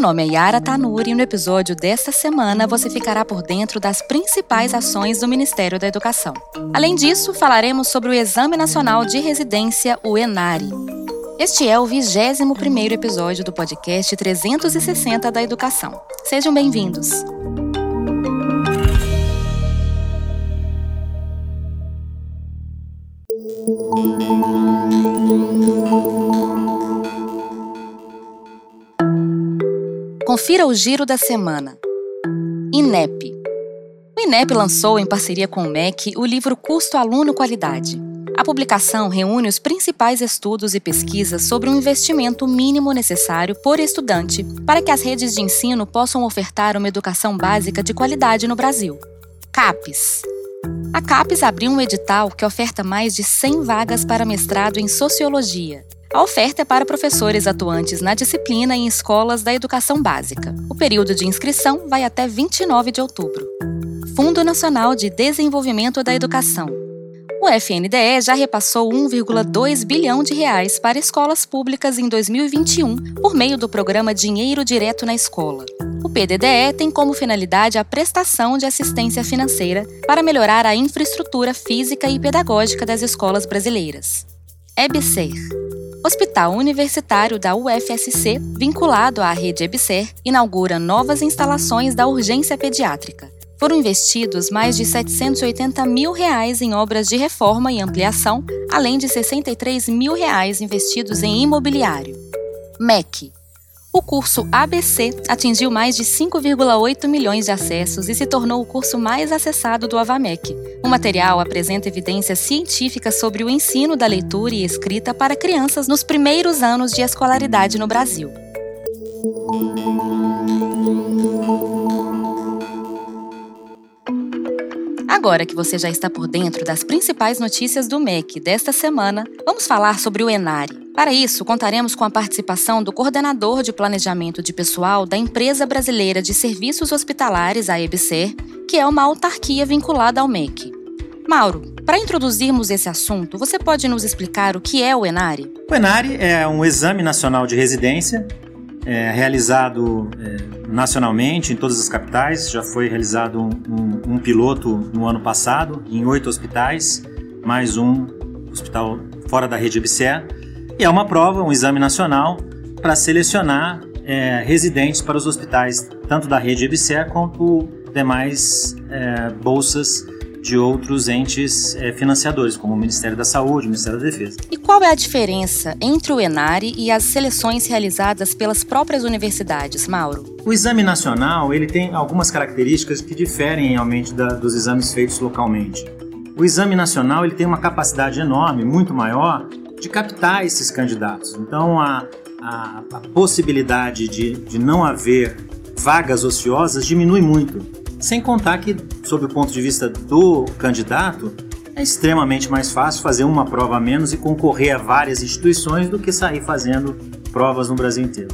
Meu nome é Yara Tanuri e no episódio desta semana você ficará por dentro das principais ações do Ministério da Educação. Além disso, falaremos sobre o Exame Nacional de Residência, o ENARE. Este é o 21º episódio do podcast 360 da Educação. Sejam bem-vindos! Confira o giro da semana. INEP. O INEP lançou, em parceria com o MEC, o livro Custo Aluno Qualidade. A publicação reúne os principais estudos e pesquisas sobre o investimento mínimo necessário por estudante para que as redes de ensino possam ofertar uma educação básica de qualidade no Brasil. CAPES. A CAPES abriu um edital que oferta mais de 100 vagas para mestrado em Sociologia. A oferta é para professores atuantes na disciplina em escolas da educação básica. O período de inscrição vai até 29 de outubro. Fundo Nacional de Desenvolvimento da Educação. O FNDE já repassou 1,2 bilhão de reais para escolas públicas em 2021 por meio do programa Dinheiro Direto na Escola. O PDDE tem como finalidade a prestação de assistência financeira para melhorar a infraestrutura física e pedagógica das escolas brasileiras. EBSER Hospital Universitário da UFSC, vinculado à rede EBSER, inaugura novas instalações da urgência pediátrica. Foram investidos mais de 780 mil reais em obras de reforma e ampliação, além de 63 mil reais investidos em imobiliário. MEC o curso ABC atingiu mais de 5,8 milhões de acessos e se tornou o curso mais acessado do Avamec. O material apresenta evidências científicas sobre o ensino da leitura e escrita para crianças nos primeiros anos de escolaridade no Brasil. Agora que você já está por dentro das principais notícias do MEC desta semana, vamos falar sobre o Enare. Para isso, contaremos com a participação do coordenador de planejamento de pessoal da Empresa Brasileira de Serviços Hospitalares, a EBSER, que é uma autarquia vinculada ao MEC. Mauro, para introduzirmos esse assunto, você pode nos explicar o que é o ENARE? O ENARE é um exame nacional de residência é, realizado é, nacionalmente em todas as capitais. Já foi realizado um, um, piloto no ano passado em oito hospitais, mais um hospital fora da rede EBSER. E é uma prova, um exame nacional para selecionar é, residentes para os hospitais, tanto da rede EBSER quanto demais é, bolsas de outros entes é, financiadores, como o Ministério da Saúde, o Ministério da Defesa. E qual é a diferença entre o ENARE e as seleções realizadas pelas próprias universidades, Mauro? O exame nacional ele tem algumas características que diferem realmente da, dos exames feitos localmente. O exame nacional ele tem uma capacidade enorme, muito maior, de captar esses candidatos. Então, a, a, a possibilidade de, de não haver vagas ociosas diminui muito. Sem contar que, sob o ponto de vista do candidato, é extremamente mais fácil fazer uma prova a menos e concorrer a várias instituições do que sair fazendo provas no Brasil inteiro.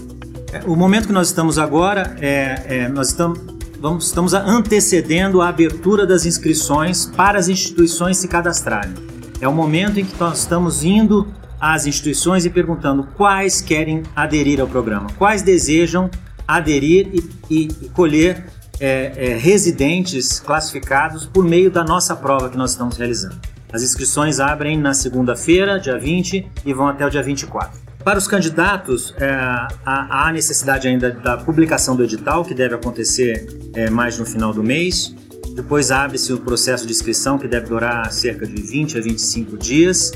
É, o momento que nós estamos agora é, é nós estamos, vamos, estamos antecedendo a abertura das inscrições para as instituições se cadastrarem. É o momento em que nós estamos indo às instituições e perguntando quais querem aderir ao programa, quais desejam aderir e, e, e colher é, é, residentes classificados por meio da nossa prova que nós estamos realizando. As inscrições abrem na segunda-feira, dia 20, e vão até o dia 24. Para os candidatos, é, há, necessidade ainda da publicação do edital, que deve acontecer é, mais no final do mês. Depois abre-se o processo de inscrição, que deve durar cerca de 20 a 25 dias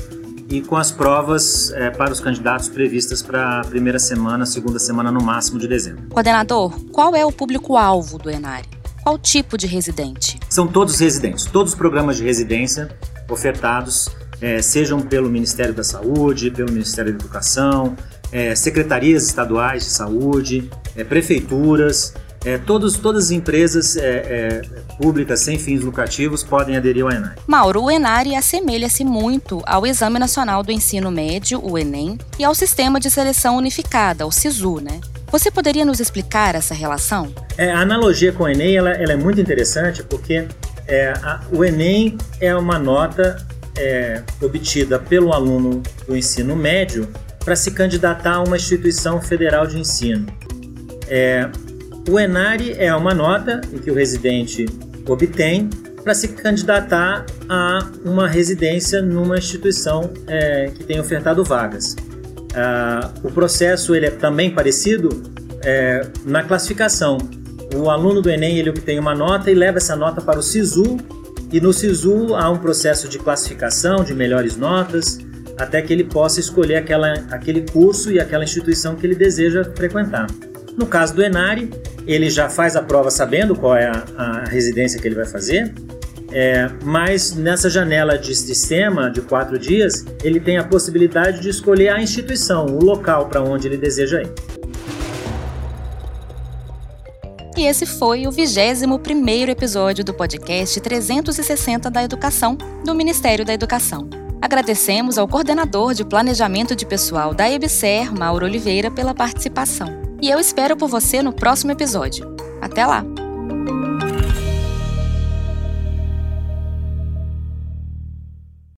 e com as provas é, para os candidatos previstas para a primeira semana, segunda semana no máximo de dezembro. Coordenador, qual é o público-alvo do Enare? Qual tipo de residente? São todos residentes, todos os programas de residência ofertados, é, sejam pelo Ministério da Saúde, pelo Ministério da Educação, é, secretarias estaduais de saúde, prefeituras, é, todos, todas as empresas é, é, públicas sem fins lucrativos podem aderir ao Enare. Mauro, o Enare assemelha-se muito ao Exame Nacional do Ensino Médio, o Enem, e ao Sistema de Seleção Unificada, o SISU, né? Você poderia nos explicar essa relação? É, a analogia com o Enem ela, ela é muito interessante porque é, a, o Enem é uma nota é, obtida pelo aluno do ensino médio para se candidatar a uma instituição federal de ensino É, o ENARI é uma nota que o residente obtém para se candidatar a uma residência numa instituição é, que tem ofertado vagas. Ah, o processo ele é também parecido é, na classificação. O aluno do Enem ele obtém uma nota e leva essa nota para o SISU, e no SISU há um processo de classificação de melhores notas, até que ele possa escolher aquela, aquele curso e aquela instituição que ele deseja frequentar. No caso do Enari, ele já faz a prova sabendo qual é a, a residência que ele vai fazer, é, mas nessa janela de sistema de quatro dias, ele tem a possibilidade de escolher a instituição, o local para onde ele deseja ir. E esse foi o 21º episódio do podcast 360 da Educação, do Ministério da Educação. Agradecemos ao coordenador de planejamento de pessoal da EBSER, Mauro Oliveira, pela participação. E eu espero por você no próximo episódio. Até lá!